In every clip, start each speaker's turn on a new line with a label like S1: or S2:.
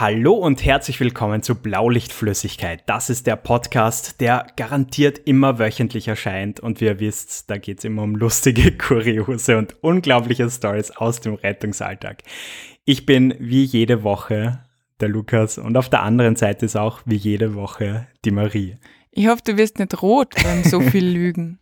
S1: Hallo und herzlich willkommen zu Blaulichtflüssigkeit. Das ist der Podcast, der garantiert immer wöchentlich erscheint. Und wie ihr wisst, da geht es immer um lustige, kuriose und unglaubliche Stories aus dem Rettungsalltag. Ich bin wie jede Woche der Lukas und auf der anderen Seite ist auch wie jede Woche die Marie.
S2: Ich hoffe, du wirst nicht rot beim so viel Lügen.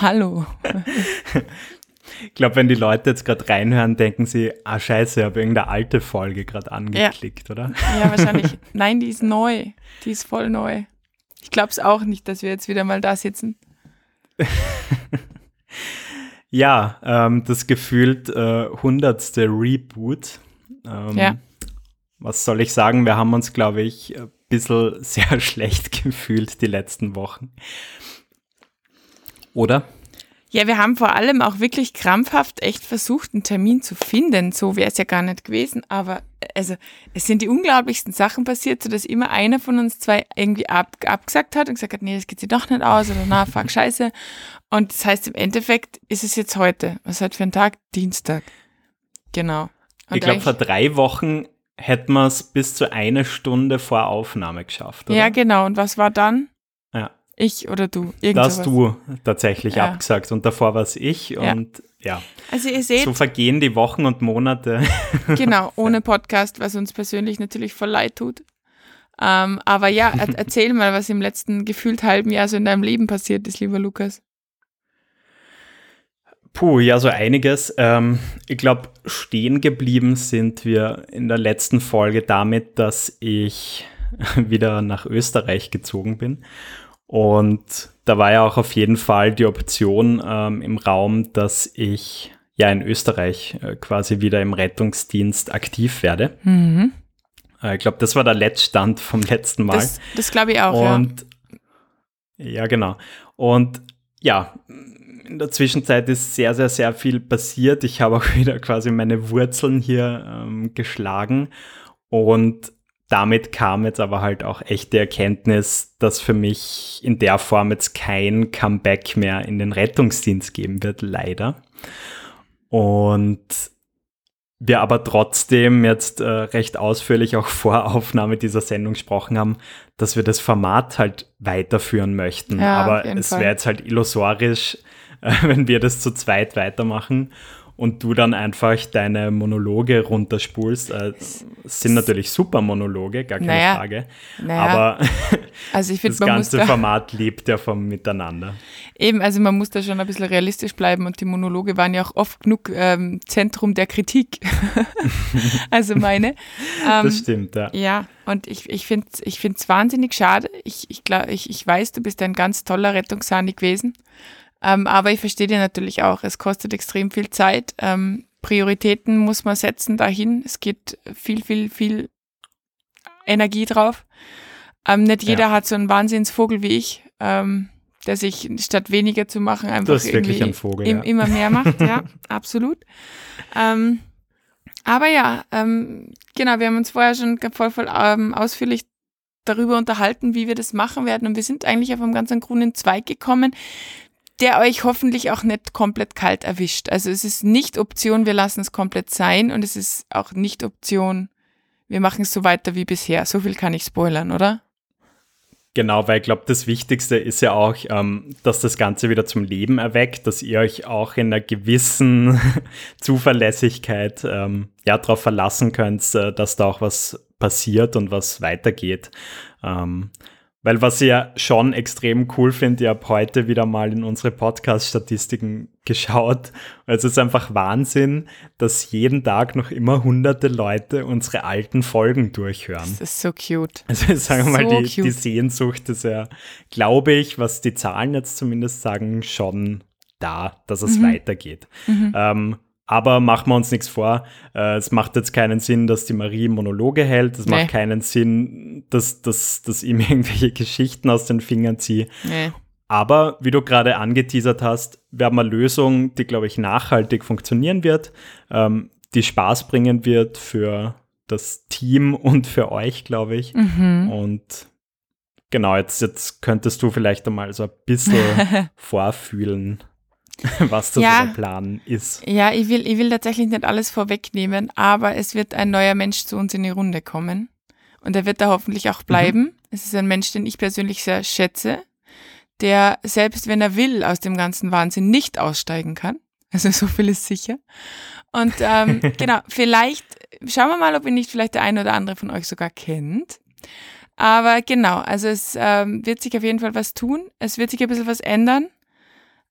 S2: Hallo.
S1: Ich glaube, wenn die Leute jetzt gerade reinhören, denken sie, ah scheiße, ich habe irgendeine alte Folge gerade angeklickt,
S2: ja.
S1: oder?
S2: Ja, wahrscheinlich. Nein, die ist neu. Die ist voll neu. Ich glaube es auch nicht, dass wir jetzt wieder mal da sitzen.
S1: ja, ähm, das gefühlt äh, hundertste Reboot. Ähm, ja. Was soll ich sagen? Wir haben uns, glaube ich, ein bisschen sehr schlecht gefühlt die letzten Wochen. Oder?
S2: Ja, wir haben vor allem auch wirklich krampfhaft echt versucht, einen Termin zu finden. So wäre es ja gar nicht gewesen. Aber also es sind die unglaublichsten Sachen passiert, sodass immer einer von uns zwei irgendwie ab, abgesagt hat und gesagt hat, nee, das geht sich doch nicht aus oder na, fuck, scheiße. Und das heißt, im Endeffekt ist es jetzt heute. Was heute für ein Tag? Dienstag. Genau.
S1: Und ich glaube, vor drei Wochen hätten wir es bis zu eine Stunde vor Aufnahme geschafft. Oder?
S2: Ja, genau. Und was war dann? Ich oder du?
S1: Das du tatsächlich ja. abgesagt und davor war es ich ja. und ja.
S2: Also ihr seht.
S1: So vergehen die Wochen und Monate.
S2: Genau, ohne Podcast, was uns persönlich natürlich voll leid tut. Ähm, aber ja, erzähl mal, was im letzten gefühlt halben Jahr so in deinem Leben passiert ist, lieber Lukas.
S1: Puh, ja, so einiges. Ähm, ich glaube, stehen geblieben sind wir in der letzten Folge damit, dass ich wieder nach Österreich gezogen bin und da war ja auch auf jeden Fall die Option ähm, im Raum, dass ich ja in Österreich äh, quasi wieder im Rettungsdienst aktiv werde. Mhm. Äh, ich glaube, das war der Letztstand vom letzten Mal.
S2: Das, das glaube ich auch,
S1: Und ja. ja, genau. Und ja, in der Zwischenzeit ist sehr, sehr, sehr viel passiert. Ich habe auch wieder quasi meine Wurzeln hier ähm, geschlagen und damit kam jetzt aber halt auch echt die Erkenntnis, dass für mich in der Form jetzt kein Comeback mehr in den Rettungsdienst geben wird, leider. Und wir aber trotzdem jetzt äh, recht ausführlich auch vor Aufnahme dieser Sendung gesprochen haben, dass wir das Format halt weiterführen möchten.
S2: Ja,
S1: aber es wäre jetzt halt illusorisch, äh, wenn wir das zu zweit weitermachen und du dann einfach deine Monologe runterspulst. Äh, sind natürlich super Monologe, gar keine naja, Frage. Naja. Aber also ich find, das ganze da, Format lebt ja vom Miteinander.
S2: Eben, also man muss da schon ein bisschen realistisch bleiben und die Monologe waren ja auch oft genug ähm, Zentrum der Kritik. also meine.
S1: Ähm, das stimmt, ja.
S2: Ja, und ich, ich finde es ich wahnsinnig schade. Ich, ich, glaub, ich, ich weiß, du bist ein ganz toller Rettungssani gewesen. Ähm, aber ich verstehe dir natürlich auch, es kostet extrem viel Zeit. Ähm, Prioritäten muss man setzen dahin. Es geht viel, viel, viel Energie drauf. Ähm, nicht jeder ja. hat so einen Wahnsinnsvogel wie ich, ähm, der sich statt weniger zu machen einfach irgendwie ein Vogel, im, ja. immer mehr macht. ja, absolut. Ähm, aber ja, ähm, genau, wir haben uns vorher schon voll, voll ähm, ausführlich darüber unterhalten, wie wir das machen werden. Und wir sind eigentlich auf einem ganz grünen Zweig gekommen der euch hoffentlich auch nicht komplett kalt erwischt. Also es ist nicht Option, wir lassen es komplett sein und es ist auch nicht Option, wir machen es so weiter wie bisher. So viel kann ich spoilern, oder?
S1: Genau, weil ich glaube, das Wichtigste ist ja auch, ähm, dass das Ganze wieder zum Leben erweckt, dass ihr euch auch in einer gewissen Zuverlässigkeit ähm, ja darauf verlassen könnt, äh, dass da auch was passiert und was weitergeht. Ähm, weil was ich ja schon extrem cool finde, ich habe heute wieder mal in unsere Podcast-Statistiken geschaut. Also es ist einfach Wahnsinn, dass jeden Tag noch immer hunderte Leute unsere alten Folgen durchhören.
S2: Das ist so cute.
S1: Also sagen wir mal, die, die Sehnsucht ist ja, glaube ich, was die Zahlen jetzt zumindest sagen, schon da, dass es mhm. weitergeht. Mhm. Ähm, aber machen wir uns nichts vor. Äh, es macht jetzt keinen Sinn, dass die Marie Monologe hält. Es nee. macht keinen Sinn, dass, dass, dass ich mir irgendwelche Geschichten aus den Fingern ziehe. Nee. Aber wie du gerade angeteasert hast, wir haben eine Lösung, die, glaube ich, nachhaltig funktionieren wird, ähm, die Spaß bringen wird für das Team und für euch, glaube ich. Mhm. Und genau, jetzt, jetzt könntest du vielleicht einmal so ein bisschen vorfühlen, was das ja, Plan ist.
S2: Ja, ich will, ich will tatsächlich nicht alles vorwegnehmen, aber es wird ein neuer Mensch zu uns in die Runde kommen. Und er wird da hoffentlich auch bleiben. Mhm. Es ist ein Mensch, den ich persönlich sehr schätze, der selbst wenn er will, aus dem ganzen Wahnsinn nicht aussteigen kann. Also so viel ist sicher. Und ähm, genau, vielleicht schauen wir mal, ob ihn nicht vielleicht der eine oder andere von euch sogar kennt. Aber genau, also es ähm, wird sich auf jeden Fall was tun. Es wird sich ein bisschen was ändern.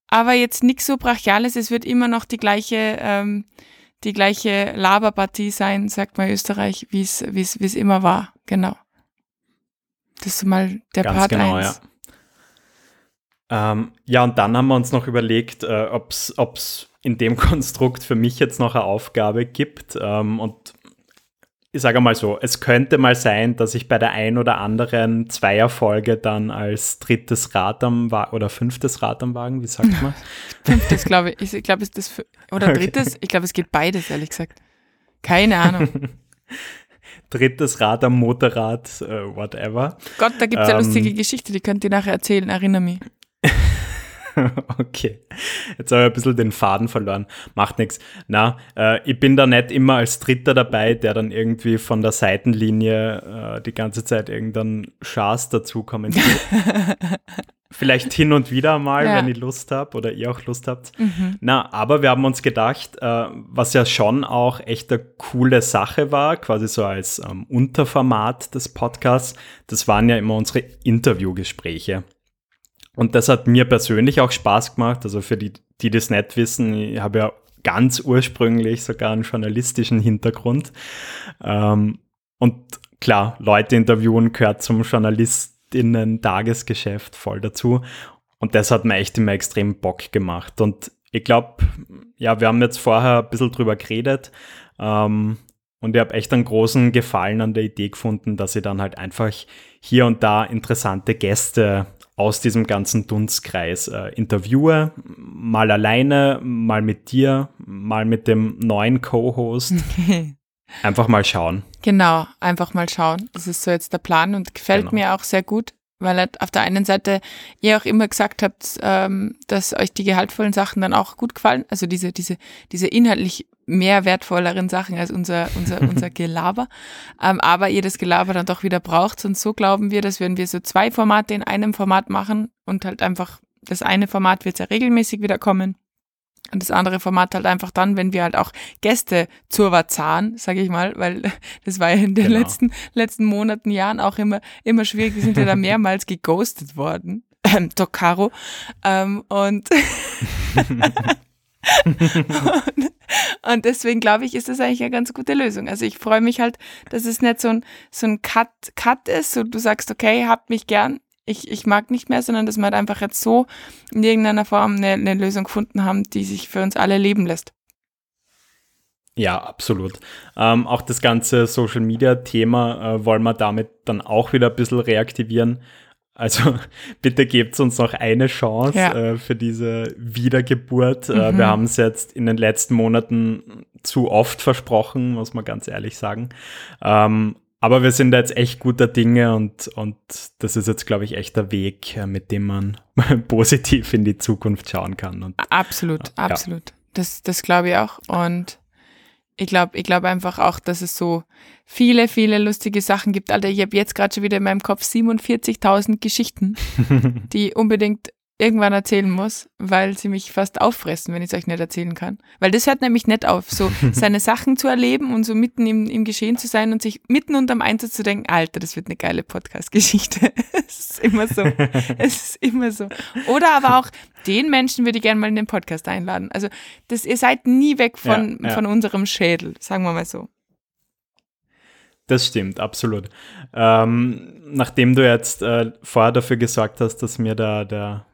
S2: Aber jetzt nichts so Brachiales. Es wird immer noch die gleiche, ähm, die gleiche Laberpartie sein, sagt man Österreich, wie es, wie es, wie es immer war. Genau. Das ist mal der Ganz Part genau, 1.
S1: Ja. Ähm, ja, und dann haben wir uns noch überlegt, äh, ob es in dem Konstrukt für mich jetzt noch eine Aufgabe gibt. Ähm, und ich sage mal so, es könnte mal sein, dass ich bei der ein oder anderen Zweierfolge dann als drittes Rad am Wagen oder fünftes Rad am Wagen, wie sagt man?
S2: fünftes, glaube ich. Ich glaube, es ist das, oder drittes, okay. ich glaube, es geht beides, ehrlich gesagt. Keine Ahnung.
S1: drittes Rad am Motorrad, uh, whatever.
S2: Gott, da gibt es ähm, eine lustige Geschichte, die könnt ihr nachher erzählen, erinnere mich.
S1: okay. Jetzt habe ich ein bisschen den Faden verloren. Macht nichts. Na, äh, ich bin da nicht immer als Dritter dabei, der dann irgendwie von der Seitenlinie äh, die ganze Zeit irgendeinen Schaß dazu kommentiert. Vielleicht hin und wieder mal, ja. wenn ich Lust habe oder ihr auch Lust habt. Mhm. Na, aber wir haben uns gedacht, äh, was ja schon auch echt eine coole Sache war, quasi so als ähm, Unterformat des Podcasts, das waren ja immer unsere Interviewgespräche. Und das hat mir persönlich auch Spaß gemacht. Also für die, die das nicht wissen, ich habe ja ganz ursprünglich sogar einen journalistischen Hintergrund. Ähm, und klar, Leute interviewen gehört zum Journalistinnen-Tagesgeschäft voll dazu. Und das hat mir echt immer extrem Bock gemacht. Und ich glaube, ja, wir haben jetzt vorher ein bisschen drüber geredet. Ähm, und ich habe echt einen großen Gefallen an der Idee gefunden, dass ich dann halt einfach hier und da interessante Gäste aus diesem ganzen Dunstkreis äh, interviewe, mal alleine, mal mit dir, mal mit dem neuen Co-Host. einfach mal schauen.
S2: Genau, einfach mal schauen. Das ist so jetzt der Plan und gefällt genau. mir auch sehr gut, weil halt auf der einen Seite ihr auch immer gesagt habt, ähm, dass euch die gehaltvollen Sachen dann auch gut gefallen, also diese, diese, diese inhaltlich mehr wertvolleren Sachen als unser, unser, unser Gelaber. Ähm, aber ihr das Gelaber dann doch wieder braucht. Und so glauben wir, dass wenn wir so zwei Formate in einem Format machen und halt einfach das eine Format wird sehr regelmäßig wieder kommen. Und das andere Format halt einfach dann, wenn wir halt auch Gäste zur Wazahn, sage ich mal, weil das war ja in den genau. letzten, letzten Monaten, Jahren auch immer, immer schwierig. Wir sind ja da mehrmals geghostet worden. Ähm, Doc Caro. Ähm, und und, und, deswegen glaube ich, ist das eigentlich eine ganz gute Lösung. Also ich freue mich halt, dass es nicht so ein, so ein Cut, Cut ist, so du sagst, okay, habt mich gern, ich, ich mag nicht mehr, sondern dass wir halt einfach jetzt so in irgendeiner Form eine, eine Lösung gefunden haben, die sich für uns alle leben lässt.
S1: Ja, absolut. Ähm, auch das ganze Social Media Thema äh, wollen wir damit dann auch wieder ein bisschen reaktivieren. Also bitte gebt uns noch eine Chance ja. äh, für diese Wiedergeburt. Mhm. Äh, wir haben es jetzt in den letzten Monaten zu oft versprochen, muss man ganz ehrlich sagen. Ähm, aber wir sind da jetzt echt guter Dinge und, und das ist jetzt, glaube ich, echt der Weg, äh, mit dem man positiv in die Zukunft schauen kann. Und,
S2: absolut, ja. absolut. Das, das glaube ich auch. Und ich glaube ich glaub einfach auch, dass es so viele, viele lustige Sachen gibt. Alter, ich habe jetzt gerade schon wieder in meinem Kopf 47.000 Geschichten, die unbedingt irgendwann erzählen muss, weil sie mich fast auffressen, wenn ich es euch nicht erzählen kann. Weil das hört nämlich nicht auf, so seine Sachen zu erleben und so mitten im, im Geschehen zu sein und sich mitten unterm Einsatz zu denken, Alter, das wird eine geile Podcast-Geschichte. es ist immer so. es ist immer so. Oder aber auch den Menschen würde ich gerne mal in den Podcast einladen. Also das, ihr seid nie weg von, ja, ja. von unserem Schädel, sagen wir mal so.
S1: Das stimmt, absolut. Ähm, nachdem du jetzt äh, vorher dafür gesorgt hast, dass mir da der,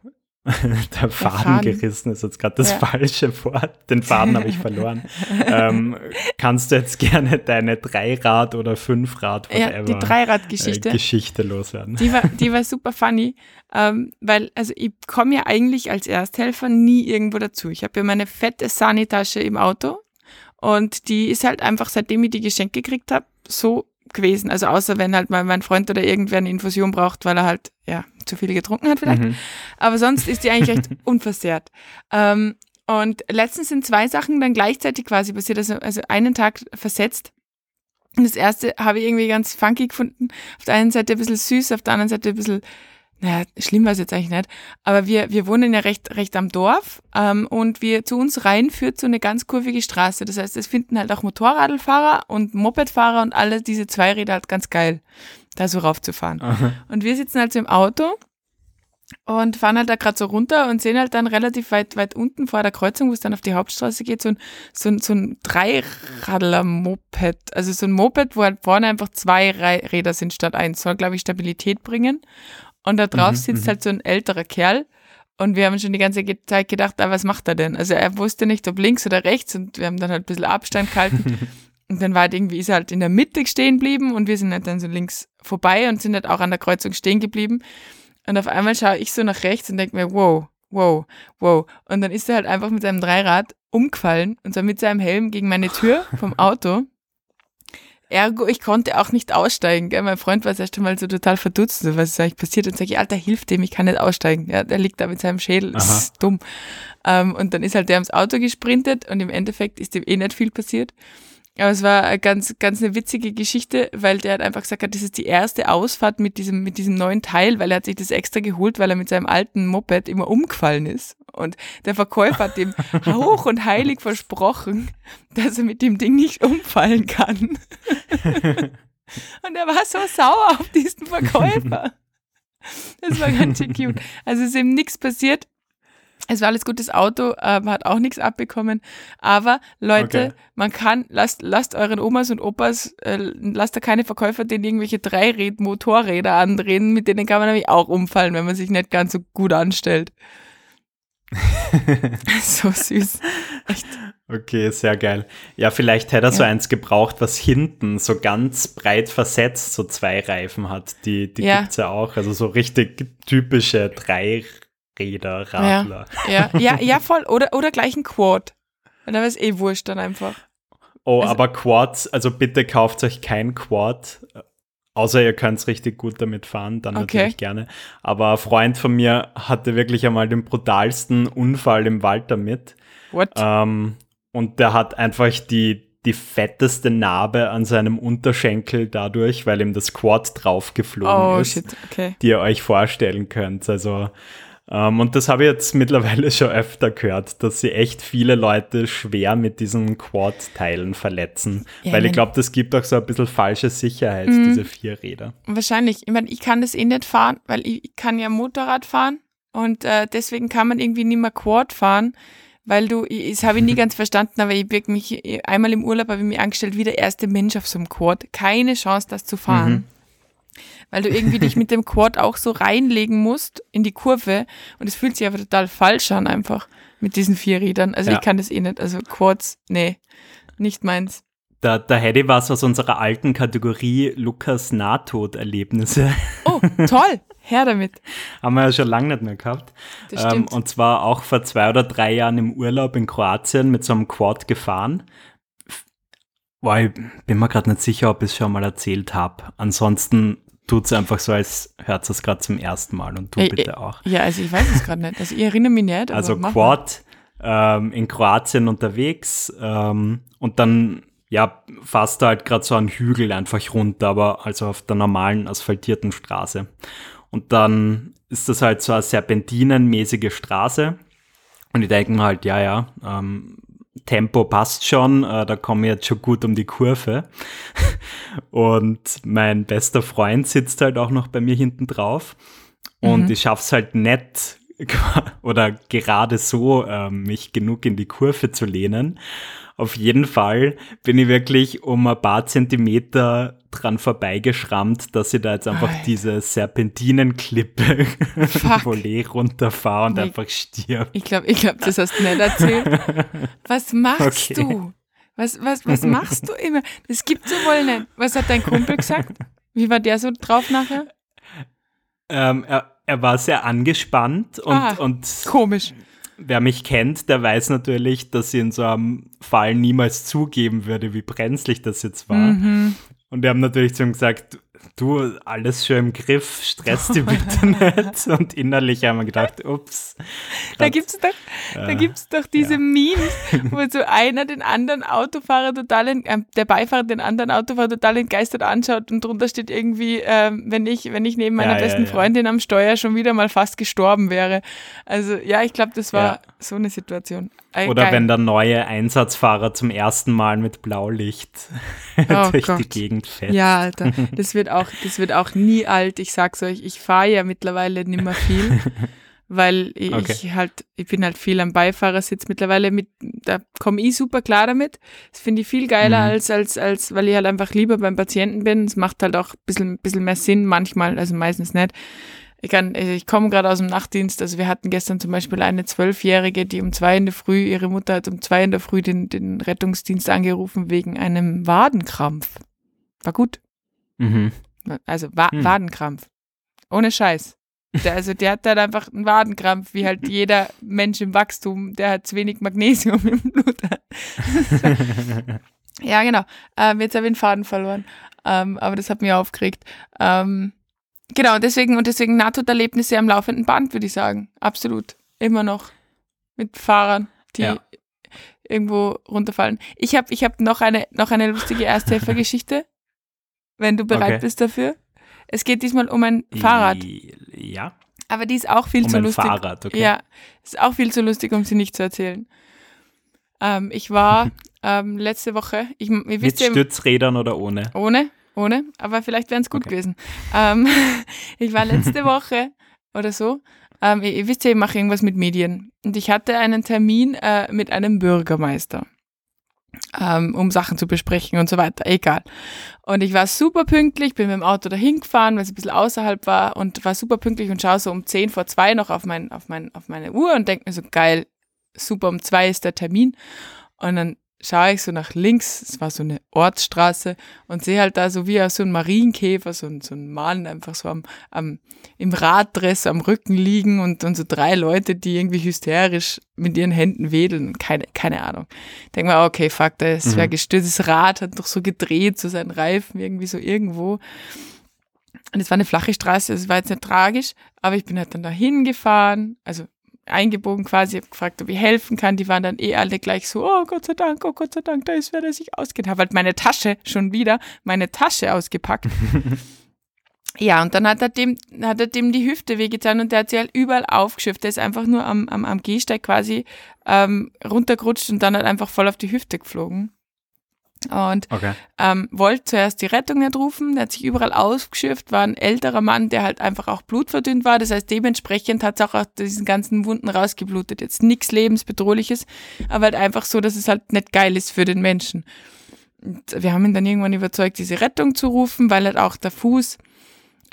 S1: der, Faden, Faden, gerissen ist, jetzt gerade das ja. falsche Wort, den Faden habe ich verloren, ähm, kannst du jetzt gerne deine Dreirad- oder Fünfrad,
S2: whatever, ja, die Dreiradgeschichte
S1: äh, Geschichte loswerden.
S2: Die war, die war super funny, ähm, weil also ich komme ja eigentlich als Ersthelfer nie irgendwo dazu. Ich habe ja meine fette Sanitasche im Auto und die ist halt einfach, seitdem ich die Geschenke gekriegt habe, so gewesen. Also außer wenn halt mal mein Freund oder irgendwer eine Infusion braucht, weil er halt ja zu viel getrunken hat vielleicht. Mhm. Aber sonst ist die eigentlich recht unversehrt. Ähm, und letztens sind zwei Sachen dann gleichzeitig quasi passiert, also, also einen Tag versetzt. Und das erste habe ich irgendwie ganz funky gefunden. Auf der einen Seite ein bisschen süß, auf der anderen Seite ein bisschen, naja, schlimm war es jetzt eigentlich nicht. Aber wir, wir wohnen ja recht, recht am Dorf ähm, und wir zu uns rein führt so eine ganz kurvige Straße. Das heißt, es finden halt auch Motorradfahrer und Mopedfahrer und alle diese Zweiräder halt ganz geil, da so raufzufahren. Aha. Und wir sitzen halt so im Auto und fahren halt da gerade so runter und sehen halt dann relativ weit, weit unten vor der Kreuzung, wo es dann auf die Hauptstraße geht, so ein, so ein, so ein Dreiradler-Moped. Also so ein Moped, wo halt vorne einfach zwei Räder sind statt eins. Soll, glaube ich, Stabilität bringen. Und da drauf mhm, sitzt mhm. halt so ein älterer Kerl. Und wir haben schon die ganze Zeit gedacht, ah, was macht er denn? Also er wusste nicht, ob links oder rechts und wir haben dann halt ein bisschen Abstand gehalten. und dann war halt irgendwie, ist er halt in der Mitte stehen geblieben und wir sind halt dann so links vorbei und sind halt auch an der Kreuzung stehen geblieben. Und auf einmal schaue ich so nach rechts und denke mir, wow, wow, wow. Und dann ist er halt einfach mit seinem Dreirad umgefallen und zwar mit seinem Helm gegen meine Tür vom Auto. Ergo, ich konnte auch nicht aussteigen. Gell? Mein Freund war erst einmal so total verdutzt, so, was ist eigentlich passiert? Und sage ich, Alter, hilf dem, ich kann nicht aussteigen. Ja, der liegt da mit seinem Schädel, das ist dumm. Ähm, und dann ist halt der ums Auto gesprintet und im Endeffekt ist dem eh nicht viel passiert. Aber es war eine ganz, ganz eine witzige Geschichte, weil der hat einfach gesagt, das ist die erste Ausfahrt mit diesem, mit diesem neuen Teil, weil er hat sich das extra geholt, weil er mit seinem alten Moped immer umgefallen ist. Und der Verkäufer hat dem hoch und heilig versprochen, dass er mit dem Ding nicht umfallen kann. und er war so sauer auf diesen Verkäufer. Das war ganz schön cute. Also es ist ihm nichts passiert. Es war alles gut, das Auto äh, hat auch nichts abbekommen. Aber Leute, okay. man kann, lasst, lasst euren Omas und Opas, äh, lasst da keine Verkäufer, denen irgendwelche Dreiräd-Motorräder andrehen, mit denen kann man nämlich auch umfallen, wenn man sich nicht ganz so gut anstellt. so süß. Echt.
S1: Okay, sehr geil. Ja, vielleicht hätte er ja. so eins gebraucht, was hinten so ganz breit versetzt so zwei Reifen hat. Die, die ja. gibt es ja auch. Also so richtig typische drei Räder, Radler.
S2: Ja, ja, ja, ja, voll. Oder, oder gleich ein Quad. Und dann wäre es eh wurscht dann einfach.
S1: Oh, also, aber Quads, also bitte kauft euch kein Quad. Außer ihr könnt richtig gut damit fahren, dann okay. natürlich gerne. Aber ein Freund von mir hatte wirklich einmal den brutalsten Unfall im Wald damit. What? Ähm, und der hat einfach die, die fetteste Narbe an seinem Unterschenkel dadurch, weil ihm das Quad draufgeflogen oh, ist, shit. Okay. die ihr euch vorstellen könnt. Also um, ähm, und das habe ich jetzt mittlerweile schon öfter gehört, dass sie echt viele Leute schwer mit diesen Quad-Teilen verletzen. Ja, weil ich glaube, das gibt auch so ein bisschen falsche Sicherheit, mhm. diese vier Räder.
S2: Wahrscheinlich. Ich meine, ich kann das eh nicht fahren, weil ich, ich kann ja Motorrad fahren und äh, deswegen kann man irgendwie nicht mehr Quad fahren. Weil du, ich, das habe ich nie ganz verstanden, aber ich wirke mich einmal im Urlaub habe ich mich angestellt wie der erste Mensch auf so einem Quad. Keine Chance, das zu fahren. Mhm weil du irgendwie dich mit dem Quad auch so reinlegen musst in die Kurve und es fühlt sich aber total falsch an einfach mit diesen vier Rädern. Also ja. ich kann das eh nicht. Also Quads, nee, nicht meins.
S1: Da, da hätte ich was aus unserer alten Kategorie Lukas Nahtoderlebnisse.
S2: Oh, toll! Her damit.
S1: Haben wir ja schon lange nicht mehr gehabt. Das ähm, und zwar auch vor zwei oder drei Jahren im Urlaub in Kroatien mit so einem Quad gefahren. Boah, ich bin mir gerade nicht sicher, ob ich es schon mal erzählt habe. Ansonsten tut es einfach so, als hört es gerade zum ersten Mal und du äh, bitte auch.
S2: Ja, also ich weiß es gerade nicht. Also ich erinnere mich nicht.
S1: also Quad ähm, in Kroatien unterwegs ähm, und dann ja, fast halt gerade so einen Hügel einfach runter, aber also auf der normalen asphaltierten Straße. Und dann ist das halt so eine serpentinenmäßige Straße. Und ich denke mir halt, ja, ja, ähm, Tempo passt schon, äh, da komme ich jetzt schon gut um die Kurve. und mein bester Freund sitzt halt auch noch bei mir hinten drauf. Und mhm. ich schaff's halt nicht oder gerade so, äh, mich genug in die Kurve zu lehnen. Auf jeden Fall bin ich wirklich um ein paar Zentimeter dran vorbeigeschrammt, dass ich da jetzt einfach Alter. diese Serpentinenklippe Volley runterfahre und nee, einfach stirb.
S2: Ich glaube, ich glaub, das hast du nicht erzählt. Was machst okay. du? Was, was, was machst du immer? Das gibt's ja wohl nicht. Was hat dein Kumpel gesagt? Wie war der so drauf nachher?
S1: Ähm, er, er war sehr angespannt und, ah, und
S2: komisch
S1: wer mich kennt, der weiß natürlich, dass ich in so einem Fall niemals zugeben würde, wie brenzlig das jetzt war. Mhm. Und wir haben natürlich zu ihm gesagt, du, alles schon im Griff, stress dich bitte nicht. Und innerlich haben wir gedacht, ups.
S2: Da gibt es doch, äh, doch diese ja. Memes, wo so einer den anderen Autofahrer total, äh, der Beifahrer den anderen Autofahrer total entgeistert anschaut und drunter steht irgendwie, äh, wenn, ich, wenn ich neben meiner ja, besten ja, Freundin am Steuer schon wieder mal fast gestorben wäre. Also ja, ich glaube, das war so eine Situation.
S1: Äh, Oder geil. wenn der neue Einsatzfahrer zum ersten Mal mit Blaulicht oh durch Gott. die Gegend fährt.
S2: Ja, Alter, das wird auch, das wird auch nie alt. Ich sag's euch, ich fahre ja mittlerweile nicht mehr viel, weil ich okay. halt, ich bin halt viel am Beifahrersitz mittlerweile mit, da komme ich super klar damit. Das finde ich viel geiler mhm. als, als, als, weil ich halt einfach lieber beim Patienten bin. Es macht halt auch ein bisschen, bisschen mehr Sinn manchmal, also meistens nicht ich kann, ich komme gerade aus dem Nachtdienst, also wir hatten gestern zum Beispiel eine Zwölfjährige, die um zwei in der Früh, ihre Mutter hat um zwei in der Früh den, den Rettungsdienst angerufen wegen einem Wadenkrampf. War gut. Mhm. Also Wa mhm. Wadenkrampf. Ohne Scheiß. Der, also der hat dann einfach einen Wadenkrampf, wie halt jeder Mensch im Wachstum, der hat zu wenig Magnesium im Blut. ja, genau. Ähm, jetzt habe ich den Faden verloren. Ähm, aber das hat mich aufgeregt. Ähm, Genau, deswegen und deswegen Nahtoderlebnisse am laufenden Band, würde ich sagen. Absolut. Immer noch. Mit Fahrern, die ja. irgendwo runterfallen. Ich habe ich hab noch, eine, noch eine lustige Ersthelfergeschichte, wenn du bereit okay. bist dafür. Es geht diesmal um ein Fahrrad.
S1: Ja.
S2: Aber die ist auch viel
S1: um
S2: zu ein lustig.
S1: Fahrrad, okay.
S2: Ja, ist auch viel zu lustig, um sie nicht zu erzählen. Ähm, ich war ähm, letzte Woche. Ich, ihr
S1: Mit Stützrädern oder ohne?
S2: Ohne. Ohne, aber vielleicht wären es gut okay. gewesen. Ähm, ich war letzte Woche oder so, ähm, ihr, ihr, wisst ja, ich mache irgendwas mit Medien. Und ich hatte einen Termin äh, mit einem Bürgermeister, ähm, um Sachen zu besprechen und so weiter. Egal. Und ich war super pünktlich, bin mit dem Auto dahin gefahren, weil es ein bisschen außerhalb war und war super pünktlich und schaue so um 10 vor 2 noch auf, mein, auf, mein, auf meine Uhr und denke mir so, geil, super, um 2 ist der Termin. Und dann schaue ich so nach links, es war so eine Ortsstraße und sehe halt da so wie so ein Marienkäfer, so ein, so ein Mann einfach so am, am, im Raddress am Rücken liegen und, und so drei Leute, die irgendwie hysterisch mit ihren Händen wedeln. Keine, keine Ahnung. Denke mal, okay, fuck, das mhm. wäre gestört. Das Rad hat doch so gedreht, so seinen Reifen irgendwie so irgendwo. Und es war eine flache Straße, es war jetzt nicht tragisch, aber ich bin halt dann da hingefahren, also eingebogen quasi, habe gefragt, ob ich helfen kann. Die waren dann eh alle gleich so, oh Gott sei Dank, oh Gott sei Dank, da ist wer, der sich auskennt. Habe halt meine Tasche schon wieder, meine Tasche ausgepackt. ja, und dann hat er dem, hat er dem die Hüfte wehgetan und der hat sich halt überall aufgeschifft. Der ist einfach nur am, am, am Gehsteig quasi ähm, runtergerutscht und dann halt einfach voll auf die Hüfte geflogen und okay. ähm, wollte zuerst die Rettung nicht rufen, der hat sich überall ausgeschifft, war ein älterer Mann, der halt einfach auch blutverdünnt war, das heißt dementsprechend hat es auch aus diesen ganzen Wunden rausgeblutet, jetzt nichts lebensbedrohliches, aber halt einfach so, dass es halt nicht geil ist für den Menschen. Und wir haben ihn dann irgendwann überzeugt, diese Rettung zu rufen, weil halt auch der Fuß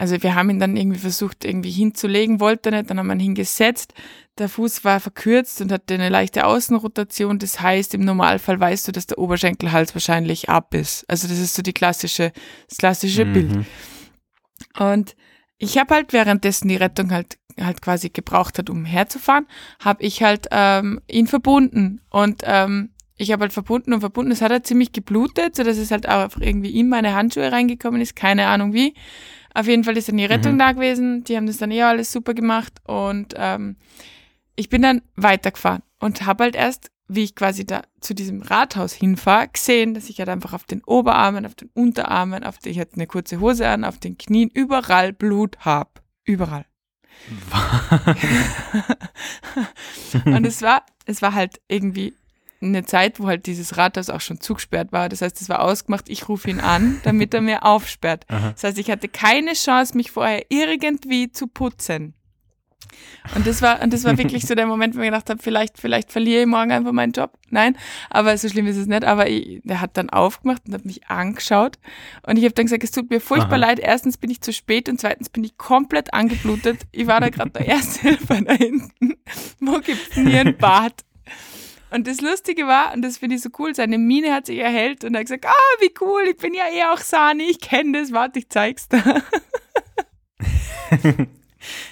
S2: also wir haben ihn dann irgendwie versucht, irgendwie hinzulegen, wollte er nicht, dann haben wir ihn hingesetzt. Der Fuß war verkürzt und hatte eine leichte Außenrotation. Das heißt, im Normalfall weißt du, dass der Oberschenkelhals wahrscheinlich ab ist. Also das ist so die klassische, das klassische mhm. Bild. Und ich habe halt währenddessen die Rettung halt halt quasi gebraucht hat, um herzufahren, habe ich halt ähm, ihn verbunden und ähm, ich habe halt verbunden und verbunden. Es hat halt ziemlich geblutet, so dass es halt auch irgendwie in meine Handschuhe reingekommen ist. Keine Ahnung wie. Auf jeden Fall ist dann die Rettung mhm. da gewesen. Die haben das dann eh alles super gemacht. Und ähm, ich bin dann weitergefahren und habe halt erst, wie ich quasi da zu diesem Rathaus hinfahre, gesehen, dass ich halt einfach auf den Oberarmen, auf den Unterarmen, auf den, ich hatte eine kurze Hose an, auf den Knien, überall Blut habe. Überall. und es war, es war halt irgendwie eine Zeit, wo halt dieses Rathaus auch schon zugesperrt war. Das heißt, es war ausgemacht, ich rufe ihn an, damit er mir aufsperrt. Aha. Das heißt, ich hatte keine Chance, mich vorher irgendwie zu putzen. Und das war, und das war wirklich so der Moment, wo ich gedacht habe, vielleicht, vielleicht verliere ich morgen einfach meinen Job. Nein, aber so schlimm ist es nicht. Aber ich, der hat dann aufgemacht und hat mich angeschaut. Und ich habe dann gesagt, es tut mir furchtbar Aha. leid. Erstens bin ich zu spät und zweitens bin ich komplett angeblutet. Ich war da gerade der erste Helfer da hinten. Wo gibt's denn hier ein Bad? Und das Lustige war, und das finde ich so cool, seine Mine hat sich erhellt und er hat gesagt, ah, wie cool, ich bin ja eh auch Sani, ich kenne das, warte, ich zeig's dir.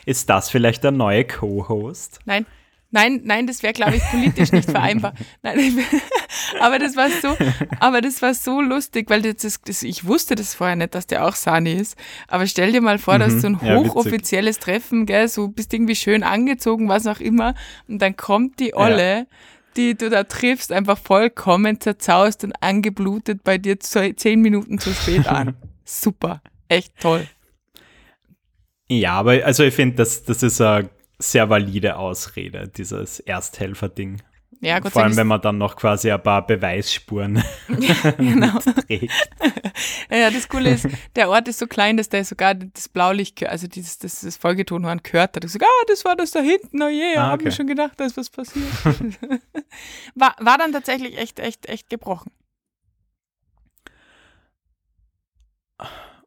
S1: Ist das vielleicht der neue Co-Host?
S2: Nein. Nein, nein, das wäre, glaube ich, politisch nicht vereinbar. Nein, aber das war so, aber das war so lustig, weil das, das, ich wusste das vorher nicht, dass der auch Sani ist. Aber stell dir mal vor, mhm. dass so ein hochoffizielles ja, Treffen, gell, so bist irgendwie schön angezogen, was auch immer, und dann kommt die Olle, ja. Die du da triffst, einfach vollkommen zerzaust und angeblutet bei dir zehn Minuten zu spät an. Super, echt toll.
S1: Ja, aber also ich finde, das, das ist eine sehr valide Ausrede, dieses Ersthelfer-Ding. Ja, Vor allem, wenn man dann noch quasi ein paar Beweisspuren genau. trägt.
S2: ja, das Coole ist, der Ort ist so klein, dass der sogar das Blaulicht, also dieses, das, das Folgetonhorn gehört hat. Ich sage, ah, das war das da hinten, oh je, ah, okay. mir schon gedacht, da ist was passiert. war, war dann tatsächlich echt, echt, echt gebrochen.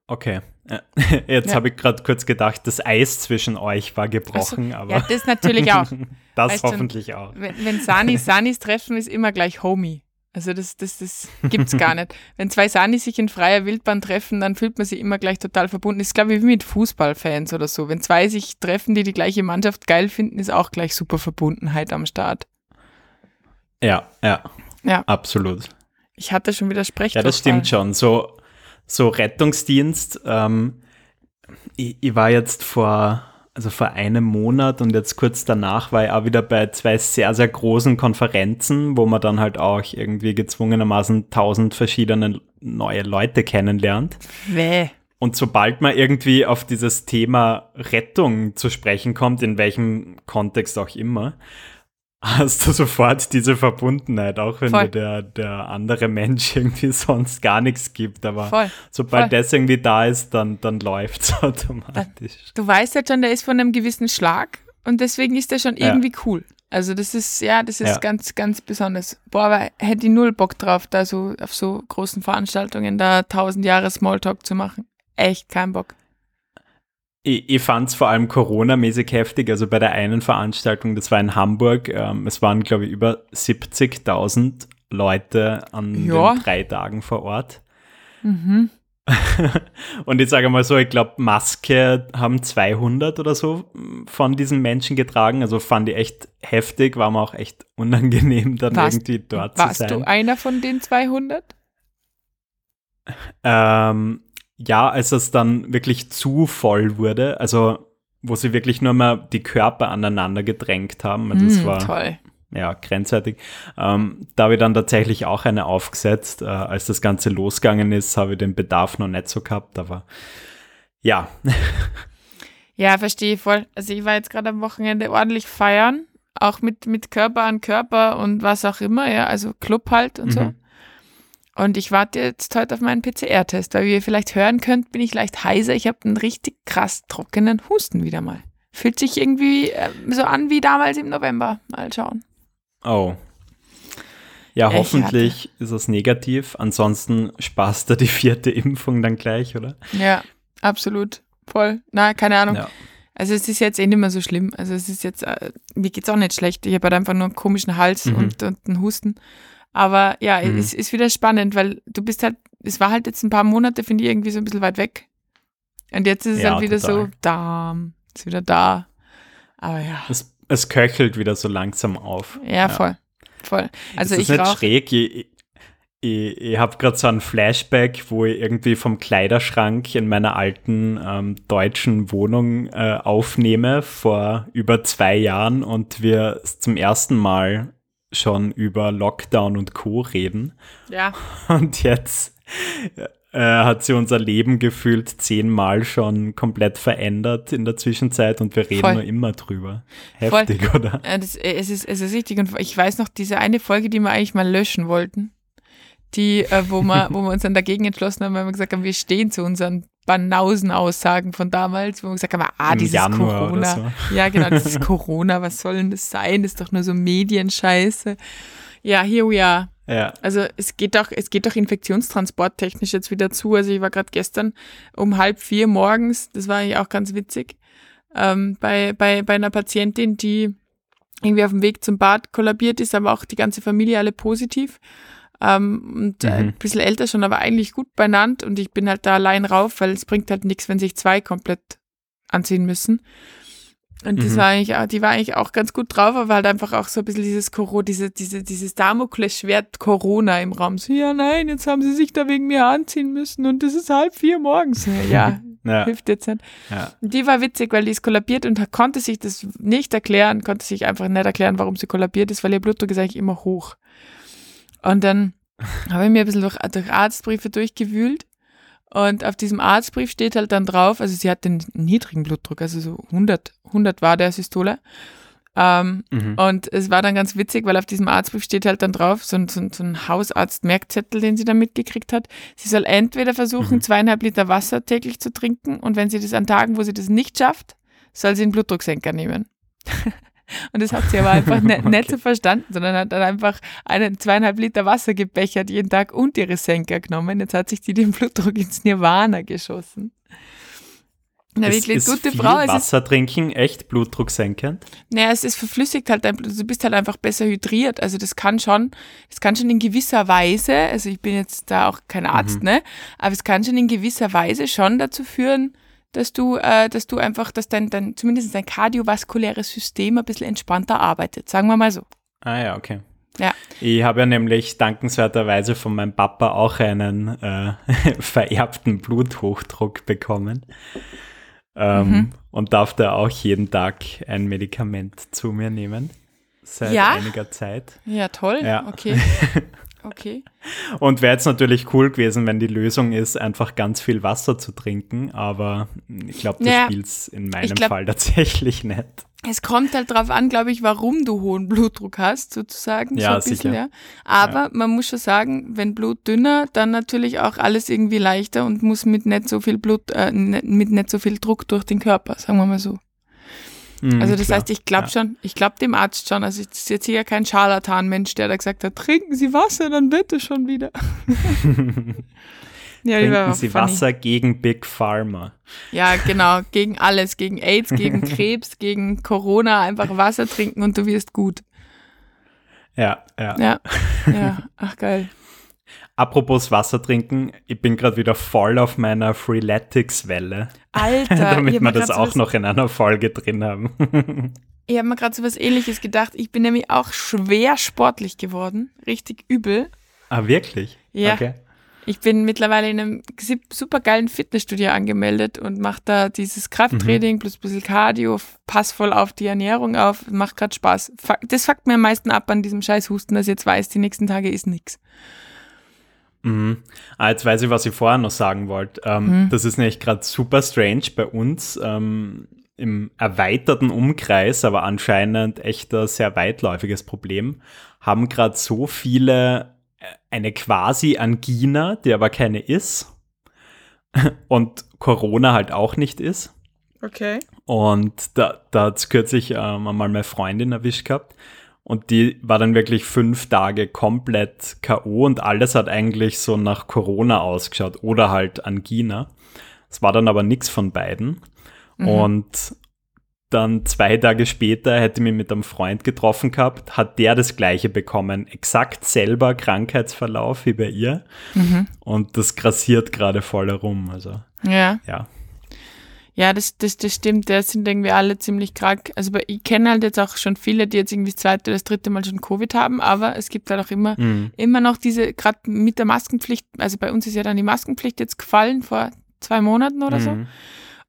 S1: Okay. Jetzt ja. habe ich gerade kurz gedacht, das Eis zwischen euch war gebrochen, so, aber.
S2: Ja, das natürlich auch.
S1: das weißt hoffentlich schon, auch.
S2: Wenn, wenn Sani, Sanis treffen, ist immer gleich Homie. Also das, das, das es gar nicht. Wenn zwei Sanis sich in freier Wildbahn treffen, dann fühlt man sich immer gleich total verbunden. Das ist, glaube ich, wie mit Fußballfans oder so. Wenn zwei sich treffen, die die gleiche Mannschaft geil finden, ist auch gleich super Verbundenheit am Start.
S1: Ja, ja. Ja. Absolut.
S2: Ich hatte schon wieder Sprech.
S1: Ja, das stimmt schon. So, so Rettungsdienst. Ähm, ich, ich, war jetzt vor, also vor einem Monat und jetzt kurz danach war ich auch wieder bei zwei sehr, sehr großen Konferenzen, wo man dann halt auch irgendwie gezwungenermaßen tausend verschiedene neue Leute kennenlernt.
S2: Weh.
S1: Und sobald man irgendwie auf dieses Thema Rettung zu sprechen kommt, in welchem Kontext auch immer, hast du sofort diese Verbundenheit, auch wenn Voll. dir der, der andere Mensch irgendwie sonst gar nichts gibt. Aber Voll. sobald Voll. das irgendwie da ist, dann, dann läuft es automatisch.
S2: Du weißt ja schon, der ist von einem gewissen Schlag und deswegen ist der schon irgendwie ja. cool. Also das ist, ja, das ist ja. ganz, ganz besonders. Boah, aber hätte ich null Bock drauf, da so auf so großen Veranstaltungen da tausend Jahre Smalltalk zu machen. Echt kein Bock.
S1: Ich, ich fand es vor allem Corona-mäßig heftig. Also bei der einen Veranstaltung, das war in Hamburg, ähm, es waren, glaube ich, über 70.000 Leute an ja. den drei Tagen vor Ort. Mhm. und ich sage mal so, ich glaube, Maske haben 200 oder so von diesen Menschen getragen. Also fand ich echt heftig, war mir auch echt unangenehm, dann warst, irgendwie dort zu sein.
S2: Warst du einer von den 200?
S1: Ähm, ja, als es dann wirklich zu voll wurde, also wo sie wirklich nur mal die Körper aneinander gedrängt haben, das mm, war toll. ja grenzwertig. Ähm, da habe ich dann tatsächlich auch eine aufgesetzt. Äh, als das Ganze losgegangen ist, habe ich den Bedarf noch nicht so gehabt, aber ja.
S2: ja, verstehe ich voll. Also ich war jetzt gerade am Wochenende ordentlich feiern, auch mit, mit Körper an Körper und was auch immer, ja, also Club halt und mhm. so. Und ich warte jetzt heute auf meinen PCR-Test, weil wie ihr vielleicht hören könnt, bin ich leicht heiser. Ich habe einen richtig krass trockenen Husten wieder mal. Fühlt sich irgendwie äh, so an wie damals im November. Mal schauen.
S1: Oh. Ja, ich hoffentlich hatte. ist es negativ. Ansonsten spaßt da die vierte Impfung dann gleich, oder?
S2: Ja, absolut. Voll. Na, keine Ahnung. Ja. Also es ist jetzt eh nicht mehr so schlimm. Also es ist jetzt, äh, mir geht's auch nicht schlecht. Ich habe halt einfach nur einen komischen Hals mhm. und, und einen Husten. Aber ja, mhm. es ist wieder spannend, weil du bist halt, es war halt jetzt ein paar Monate, finde ich, irgendwie so ein bisschen weit weg. Und jetzt ist es ja, halt wieder total. so, da, ist wieder da. Aber ja.
S1: Es, es köchelt wieder so langsam auf.
S2: Ja, ja. voll. Voll. Also
S1: ist
S2: ich
S1: nicht rauch, schräg. Ich, ich, ich habe gerade so ein Flashback, wo ich irgendwie vom Kleiderschrank in meiner alten ähm, deutschen Wohnung äh, aufnehme vor über zwei Jahren und wir zum ersten Mal schon über Lockdown und Co. reden.
S2: Ja.
S1: Und jetzt äh, hat sie unser Leben gefühlt zehnmal schon komplett verändert in der Zwischenzeit und wir reden Voll. nur immer drüber. Heftig, Voll. oder?
S2: Ja, das, es, ist, es ist richtig. Und ich weiß noch, diese eine Folge, die wir eigentlich mal löschen wollten, die, äh, wo, wir, wo wir uns dann dagegen entschlossen haben, weil wir gesagt haben, wir stehen zu unseren Banausen-Aussagen von damals, wo wir gesagt haben, ah, dieses Januar Corona. So. Ja, genau, dieses Corona, was soll denn das sein? Das ist doch nur so Medienscheiße. Ja, here we are. Ja. Also es geht doch, es geht doch infektionstransporttechnisch jetzt wieder zu. Also ich war gerade gestern um halb vier morgens, das war eigentlich auch ganz witzig, ähm, bei, bei, bei einer Patientin, die irgendwie auf dem Weg zum Bad kollabiert ist, aber auch die ganze Familie alle positiv. Ähm, und äh, mhm. ein bisschen älter schon, aber eigentlich gut benannt. Und ich bin halt da allein rauf, weil es bringt halt nichts, wenn sich zwei komplett anziehen müssen. Und das mhm. war eigentlich auch, die war eigentlich auch ganz gut drauf, aber halt einfach auch so ein bisschen dieses Corona, diese, diese, dieses Damoklesschwert Corona im Raum. So, ja, nein, jetzt haben sie sich da wegen mir anziehen müssen und es ist halb vier morgens. Ja, ja. hilft jetzt nicht. Ja. Die war witzig, weil die ist kollabiert und konnte sich das nicht erklären, konnte sich einfach nicht erklären, warum sie kollabiert ist, weil ihr Blutdruck ist eigentlich immer hoch. Und dann habe ich mir ein bisschen durch, durch Arztbriefe durchgewühlt und auf diesem Arztbrief steht halt dann drauf, also sie hat den niedrigen Blutdruck, also so 100, 100 war der Systole. Ähm, mhm. Und es war dann ganz witzig, weil auf diesem Arztbrief steht halt dann drauf, so ein, so ein, so ein Hausarzt-Merkzettel, den sie dann mitgekriegt hat. Sie soll entweder versuchen, mhm. zweieinhalb Liter Wasser täglich zu trinken und wenn sie das an Tagen, wo sie das nicht schafft, soll sie einen Blutdrucksenker nehmen. Und das hat sie aber einfach ne, okay. nicht so verstanden, sondern hat dann einfach einen zweieinhalb Liter Wasser gebechert jeden Tag und ihre Senker genommen. Jetzt hat sich die den Blutdruck ins Nirvana geschossen.
S1: Na, ist, wirklich, ist gute viel Frau. Wasser ist, trinken echt Blutdruck senkend?
S2: Naja, es ist verflüssigt halt dein Blut. Du bist halt einfach besser hydriert. Also das kann schon, das kann schon in gewisser Weise, also ich bin jetzt da auch kein Arzt, mhm. ne? Aber es kann schon in gewisser Weise schon dazu führen, dass du, äh, dass du einfach, dass dein, dein, zumindest dein kardiovaskuläres System ein bisschen entspannter arbeitet, sagen wir mal so.
S1: Ah ja, okay. Ja. Ich habe ja nämlich dankenswerterweise von meinem Papa auch einen äh, vererbten Bluthochdruck bekommen. Ähm, mhm. Und darf da auch jeden Tag ein Medikament zu mir nehmen. Seit ja? einiger Zeit.
S2: Ja, toll. Ja. Okay. Okay.
S1: Und wäre jetzt natürlich cool gewesen, wenn die Lösung ist, einfach ganz viel Wasser zu trinken, aber ich glaube, das naja, spielt es in meinem glaub, Fall tatsächlich nicht.
S2: Es kommt halt darauf an, glaube ich, warum du hohen Blutdruck hast, sozusagen. Ja, so bisschen, sicher. Ja. Aber ja. man muss schon sagen, wenn Blut dünner, dann natürlich auch alles irgendwie leichter und muss mit nicht so viel Blut, äh, mit nicht so viel Druck durch den Körper, sagen wir mal so. Mhm, also das klar. heißt, ich glaube ja. schon, ich glaube dem Arzt schon, also ich ist jetzt hier kein Scharlatan-Mensch, der da gesagt hat, trinken Sie Wasser, dann bitte schon wieder.
S1: ja, trinken Sie. Wasser gegen Big Pharma.
S2: Ja, genau, gegen alles, gegen AIDS, gegen Krebs, gegen Corona, einfach Wasser trinken und du wirst gut.
S1: Ja, ja.
S2: Ja, ja. ach geil.
S1: Apropos Wasser trinken, ich bin gerade wieder voll auf meiner Freeletics-Welle.
S2: Alter,
S1: damit wir das auch noch in einer Folge drin haben.
S2: ich habe mir gerade so was ähnliches gedacht. Ich bin nämlich auch schwer sportlich geworden. Richtig übel.
S1: Ah, wirklich?
S2: Ja. Okay. Ich bin mittlerweile in einem super geilen Fitnessstudio angemeldet und mache da dieses Krafttraining mhm. plus ein bisschen Cardio, pass voll auf die Ernährung auf, macht gerade Spaß. Das fuckt mir am meisten ab an diesem scheiß Husten, dass ich jetzt weiß, die nächsten Tage ist nichts.
S1: Mhm. Ah, jetzt weiß ich, was ich vorher noch sagen wollte. Ähm, mhm. Das ist nämlich gerade super strange bei uns ähm, im erweiterten Umkreis, aber anscheinend echt ein sehr weitläufiges Problem. Haben gerade so viele äh, eine quasi Angina, die aber keine ist und Corona halt auch nicht ist.
S2: Okay.
S1: Und da, da hat es kürzlich ähm, einmal meine Freundin erwischt gehabt. Und die war dann wirklich fünf Tage komplett K.O. und alles hat eigentlich so nach Corona ausgeschaut oder halt Angina. Es war dann aber nichts von beiden. Mhm. Und dann zwei Tage später hätte ich mich mit einem Freund getroffen gehabt, hat der das gleiche bekommen. Exakt selber Krankheitsverlauf wie bei ihr. Mhm. Und das grassiert gerade voll herum. Also,
S2: ja.
S1: ja.
S2: Ja, das, das, das stimmt. Da sind irgendwie alle ziemlich krank. Also ich kenne halt jetzt auch schon viele, die jetzt irgendwie das zweite oder das dritte Mal schon Covid haben, aber es gibt halt auch immer, mhm. immer noch diese, gerade mit der Maskenpflicht, also bei uns ist ja dann die Maskenpflicht jetzt gefallen vor zwei Monaten oder mhm. so.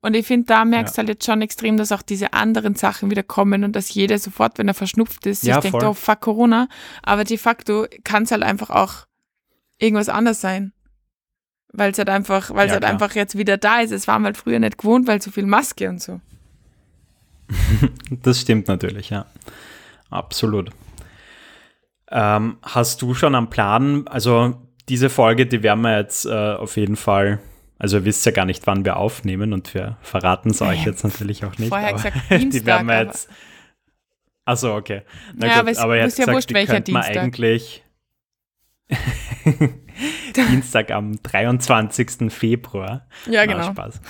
S2: Und ich finde, da merkst du ja. halt jetzt schon extrem, dass auch diese anderen Sachen wieder kommen und dass jeder sofort, wenn er verschnupft ist, ja, sich denkt, oh fuck Corona. Aber de facto kann es halt einfach auch irgendwas anders sein weil es halt einfach, weil es ja, halt klar. einfach jetzt wieder da ist. Es war halt früher nicht gewohnt, weil so viel Maske und so.
S1: das stimmt natürlich, ja. Absolut. Ähm, hast du schon am Plan, also diese Folge, die werden wir jetzt äh, auf jeden Fall, also ihr wisst ja gar nicht, wann wir aufnehmen und wir verraten es euch jetzt natürlich auch nicht.
S2: Vorher gesagt, Dienstag, die werden wir jetzt.
S1: Achso, okay.
S2: Na ja, gut, aber, es aber jetzt ja gesagt, wurscht, welcher Dienstag.
S1: eigentlich Dienstag am 23. Februar.
S2: Ja, genau.
S1: Na, Spaß.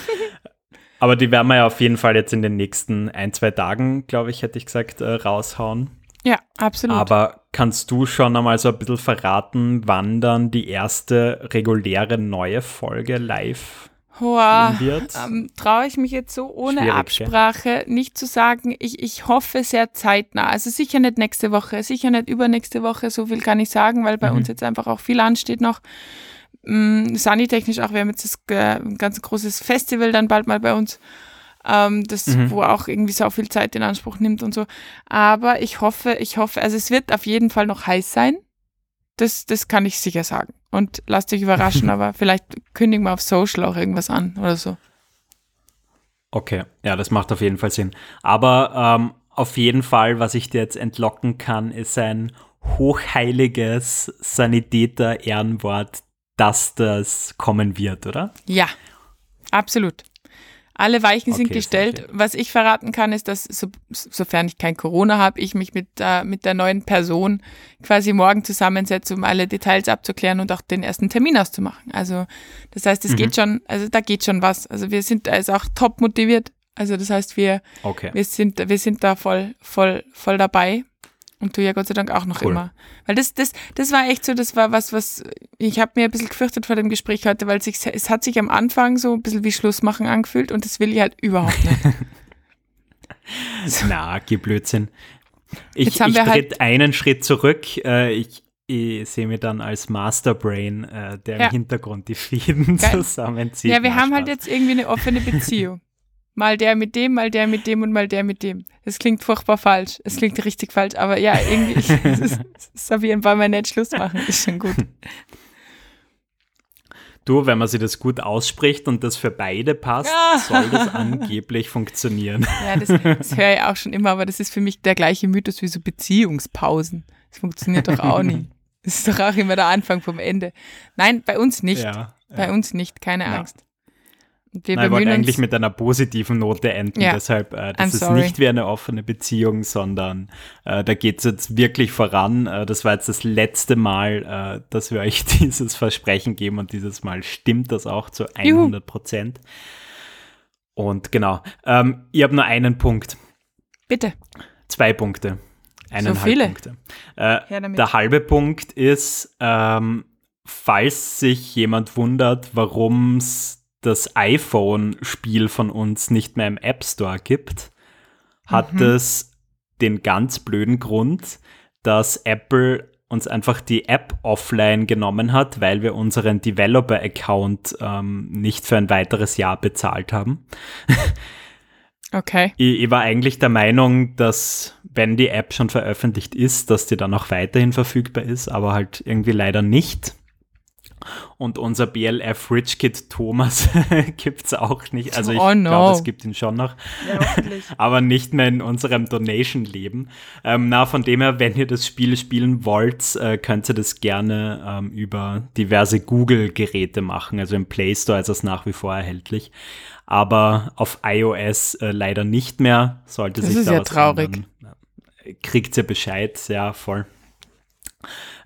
S1: Aber die werden wir ja auf jeden Fall jetzt in den nächsten ein, zwei Tagen, glaube ich, hätte ich gesagt, äh, raushauen.
S2: Ja, absolut.
S1: Aber kannst du schon einmal so ein bisschen verraten, wann dann die erste reguläre neue Folge live
S2: Hoa, ähm, traue ich mich jetzt so ohne Schwierig, Absprache ja. nicht zu sagen. Ich, ich hoffe sehr zeitnah. Also sicher nicht nächste Woche, sicher nicht übernächste Woche, so viel kann ich sagen, weil bei mhm. uns jetzt einfach auch viel ansteht noch. Ähm, Sunny-technisch auch, wir haben jetzt das, äh, ein ganz großes Festival dann bald mal bei uns, ähm, das, mhm. wo auch irgendwie so viel Zeit in Anspruch nimmt und so. Aber ich hoffe, ich hoffe, also es wird auf jeden Fall noch heiß sein. Das, das kann ich sicher sagen. Und lasst euch überraschen, aber vielleicht kündigen wir auf Social auch irgendwas an oder so.
S1: Okay, ja, das macht auf jeden Fall Sinn. Aber ähm, auf jeden Fall, was ich dir jetzt entlocken kann, ist ein hochheiliges Sanitäter-Ehrenwort, dass das kommen wird, oder?
S2: Ja, absolut. Alle Weichen okay, sind gestellt. Was ich verraten kann, ist, dass so, sofern ich kein Corona habe, ich mich mit, äh, mit der neuen Person quasi morgen zusammensetze, um alle Details abzuklären und auch den ersten Termin auszumachen. Also das heißt, es mhm. geht schon, also da geht schon was. Also wir sind also auch top motiviert. Also das heißt, wir, okay. wir sind, wir sind da voll, voll, voll dabei. Und du ja Gott sei Dank auch noch cool. immer. Weil das, das, das war echt so, das war was, was, ich habe mir ein bisschen gefürchtet vor dem Gespräch heute, weil sich, es hat sich am Anfang so ein bisschen wie Schlussmachen angefühlt und das will ich halt überhaupt nicht.
S1: Na, geh Blödsinn. Ich, ich trete halt einen Schritt zurück. Äh, ich, ich sehe mir dann als Masterbrain, äh, der ja. im Hintergrund die Fäden Geil. zusammenzieht.
S2: Ja, wir haben halt jetzt irgendwie eine offene Beziehung. Mal der mit dem, mal der mit dem und mal der mit dem. Es klingt furchtbar falsch. Es klingt richtig falsch, aber ja, irgendwie, es ist, Sabian wollen wir nicht Schluss machen, ist schon gut.
S1: Du, wenn man sich das gut ausspricht und das für beide passt, ja. soll das angeblich funktionieren.
S2: Ja, das, das höre ich auch schon immer, aber das ist für mich der gleiche Mythos wie so Beziehungspausen. Das funktioniert doch auch nie. Das ist doch auch immer der Anfang vom Ende. Nein, bei uns nicht. Ja, bei ja. uns nicht, keine Angst.
S1: Wir Nein, ich wollte eigentlich mit einer positiven Note enden, ja. deshalb, äh, das I'm ist sorry. nicht wie eine offene Beziehung, sondern äh, da geht es jetzt wirklich voran. Äh, das war jetzt das letzte Mal, äh, dass wir euch dieses Versprechen geben und dieses Mal stimmt das auch zu 100 Prozent. Und genau, ähm, ich habe nur einen Punkt.
S2: Bitte.
S1: Zwei Punkte. Eineinhalb so viele. Punkte. Äh, der halbe Punkt ist, ähm, falls sich jemand wundert, warum es das iPhone-Spiel von uns nicht mehr im App Store gibt, hat mhm. es den ganz blöden Grund, dass Apple uns einfach die App offline genommen hat, weil wir unseren Developer-Account ähm, nicht für ein weiteres Jahr bezahlt haben.
S2: okay.
S1: Ich, ich, war eigentlich der Meinung, dass wenn die App schon veröffentlicht ist, dass die dann auch weiterhin verfügbar ist, aber halt irgendwie leider nicht. Und unser BLF Rich Kid Thomas gibt es auch nicht. Also ich oh no. glaube, es gibt ihn schon noch. Ja, aber nicht mehr in unserem Donation-Leben. Ähm, na, von dem her, wenn ihr das Spiel spielen wollt, äh, könnt ihr das gerne ähm, über diverse Google-Geräte machen. Also im Play Store ist das nach wie vor erhältlich. Aber auf iOS äh, leider nicht mehr. Sollte das sich ist da ja traurig. Ändern, kriegt ihr Bescheid, ja, voll.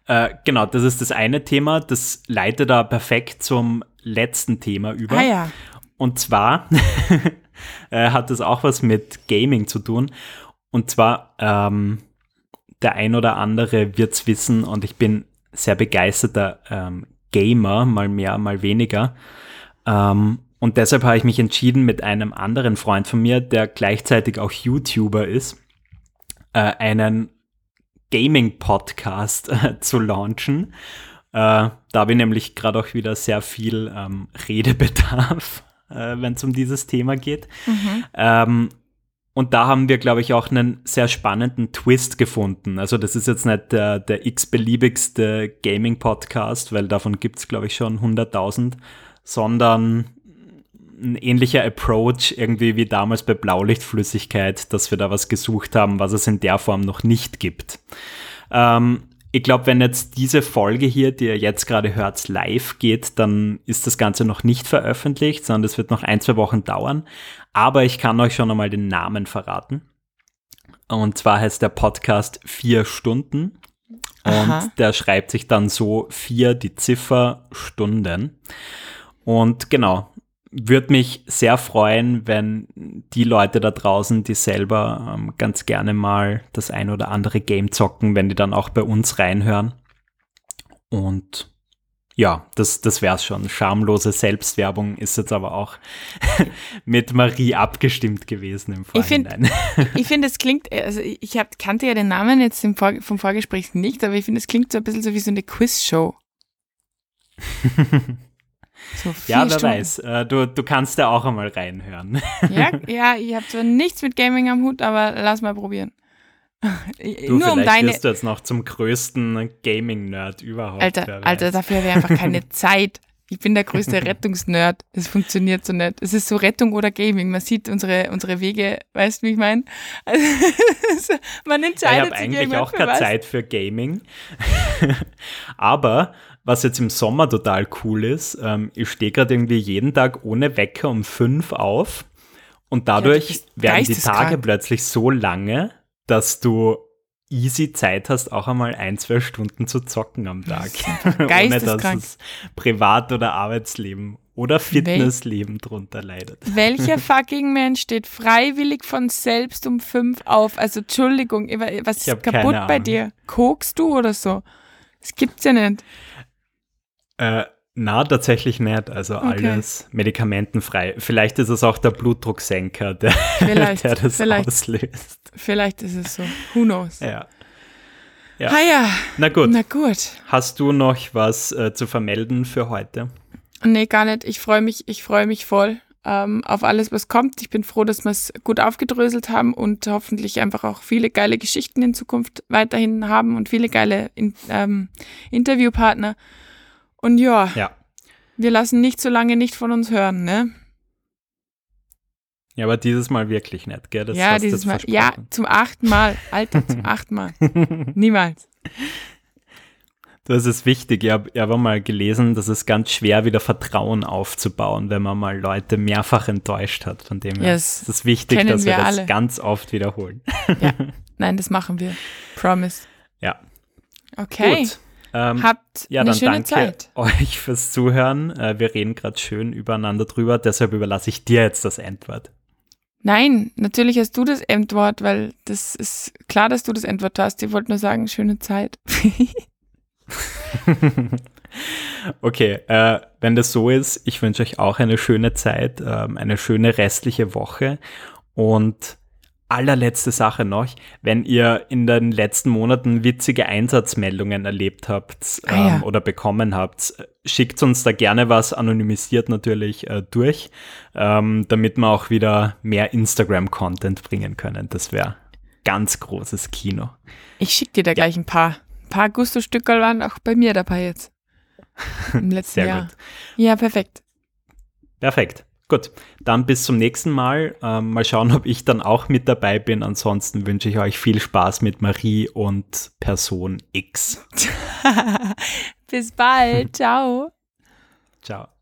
S1: Äh, genau, das ist das eine Thema. Das leitet da perfekt zum letzten Thema über.
S2: Ah ja.
S1: Und zwar äh, hat das auch was mit Gaming zu tun. Und zwar, ähm, der ein oder andere wird es wissen und ich bin sehr begeisterter ähm, Gamer, mal mehr, mal weniger. Ähm, und deshalb habe ich mich entschieden, mit einem anderen Freund von mir, der gleichzeitig auch YouTuber ist, äh, einen Gaming-Podcast äh, zu launchen. Äh, da habe ich nämlich gerade auch wieder sehr viel ähm, Redebedarf, äh, wenn es um dieses Thema geht. Mhm. Ähm, und da haben wir, glaube ich, auch einen sehr spannenden Twist gefunden. Also das ist jetzt nicht der, der x-beliebigste Gaming-Podcast, weil davon gibt es, glaube ich, schon 100.000, sondern ein ähnlicher Approach irgendwie wie damals bei Blaulichtflüssigkeit, dass wir da was gesucht haben, was es in der Form noch nicht gibt. Ähm, ich glaube, wenn jetzt diese Folge hier, die ihr jetzt gerade hört, live geht, dann ist das Ganze noch nicht veröffentlicht, sondern es wird noch ein, zwei Wochen dauern. Aber ich kann euch schon einmal den Namen verraten. Und zwar heißt der Podcast Vier Stunden. Und Aha. der schreibt sich dann so vier, die Ziffer Stunden. Und genau, würde mich sehr freuen, wenn die Leute da draußen, die selber ähm, ganz gerne mal das ein oder andere Game zocken, wenn die dann auch bei uns reinhören. Und ja, das, das wäre es schon. Schamlose Selbstwerbung ist jetzt aber auch mit Marie abgestimmt gewesen im Vorhinein.
S2: Ich finde, es klingt, also ich hab, kannte ja den Namen jetzt im Vor vom Vorgespräch nicht, aber ich finde, es klingt so ein bisschen so wie so eine Quizshow.
S1: So ja, wer Stunden. weiß. Äh, du, du kannst da auch einmal reinhören.
S2: Ja, ja ich habe zwar nichts mit Gaming am Hut, aber lass mal probieren.
S1: Du, Nur um deine. wirst du jetzt noch zum größten Gaming-Nerd überhaupt.
S2: Alter, Alter, dafür habe ich einfach keine Zeit. Ich bin der größte Rettungsnerd. Das funktioniert so nicht. Es ist so Rettung oder Gaming. Man sieht unsere, unsere Wege, weißt du, wie ich meine? Also, man entscheidet
S1: ja, Ich habe eigentlich auch keine. Zeit für Gaming. Aber was jetzt im Sommer total cool ist, ähm, ich stehe gerade irgendwie jeden Tag ohne Wecker um fünf auf und dadurch ja, werden die Tage plötzlich so lange, dass du easy Zeit hast, auch einmal ein, zwei Stunden zu zocken am Tag. ohne dass es Privat- oder Arbeitsleben oder Fitnessleben Wel drunter leidet.
S2: Welcher fucking Mensch steht freiwillig von selbst um fünf auf? Also Entschuldigung, was ist kaputt bei dir? Kokst du oder so? Das gibt's ja nicht.
S1: Äh, na, tatsächlich nicht. Also okay. alles medikamentenfrei. Vielleicht ist es auch der Blutdrucksenker, der,
S2: vielleicht,
S1: der das
S2: vielleicht,
S1: auslöst.
S2: Vielleicht ist es so. Who knows?
S1: Ja.
S2: Ja. Ah ja.
S1: Na gut.
S2: Na gut.
S1: Hast du noch was äh, zu vermelden für heute?
S2: Nee, gar nicht. Ich freue mich, ich freue mich voll ähm, auf alles, was kommt. Ich bin froh, dass wir es gut aufgedröselt haben und hoffentlich einfach auch viele geile Geschichten in Zukunft weiterhin haben und viele geile in, ähm, Interviewpartner. Und ja,
S1: ja,
S2: wir lassen nicht so lange nicht von uns hören, ne?
S1: Ja, aber dieses Mal wirklich nicht, gell? Das
S2: ja, dieses Mal. Ja, zum achten Mal. Alter, zum achten Mal. Niemals.
S1: Das ist wichtig. Ich habe hab mal gelesen, dass es ganz schwer wieder Vertrauen aufzubauen, wenn man mal Leute mehrfach enttäuscht hat. Von dem her yes. ist es wichtig, dass wir, wir das alle. ganz oft wiederholen.
S2: Ja. Nein, das machen wir. Promise.
S1: Ja.
S2: Okay. Gut. Ähm, Habt ja, eine dann schöne danke Zeit.
S1: euch fürs Zuhören. Äh, wir reden gerade schön übereinander drüber, deshalb überlasse ich dir jetzt das Endwort.
S2: Nein, natürlich hast du das Endwort, weil das ist klar, dass du das Endwort hast. Ich wollte nur sagen, schöne Zeit.
S1: okay, äh, wenn das so ist, ich wünsche euch auch eine schöne Zeit, äh, eine schöne restliche Woche und allerletzte Sache noch, wenn ihr in den letzten Monaten witzige Einsatzmeldungen erlebt habt ähm, ah, ja. oder bekommen habt, schickt uns da gerne was, anonymisiert natürlich äh, durch, ähm, damit wir auch wieder mehr Instagram-Content bringen können. Das wäre ganz großes Kino.
S2: Ich schicke dir da gleich ein paar. Ein paar Gusto-Stückel waren auch bei mir dabei jetzt. Im letzten Sehr Jahr. Gut. Ja, perfekt.
S1: Perfekt. Gut, dann bis zum nächsten Mal. Ähm, mal schauen, ob ich dann auch mit dabei bin. Ansonsten wünsche ich euch viel Spaß mit Marie und Person X.
S2: bis bald. Ciao.
S1: Ciao.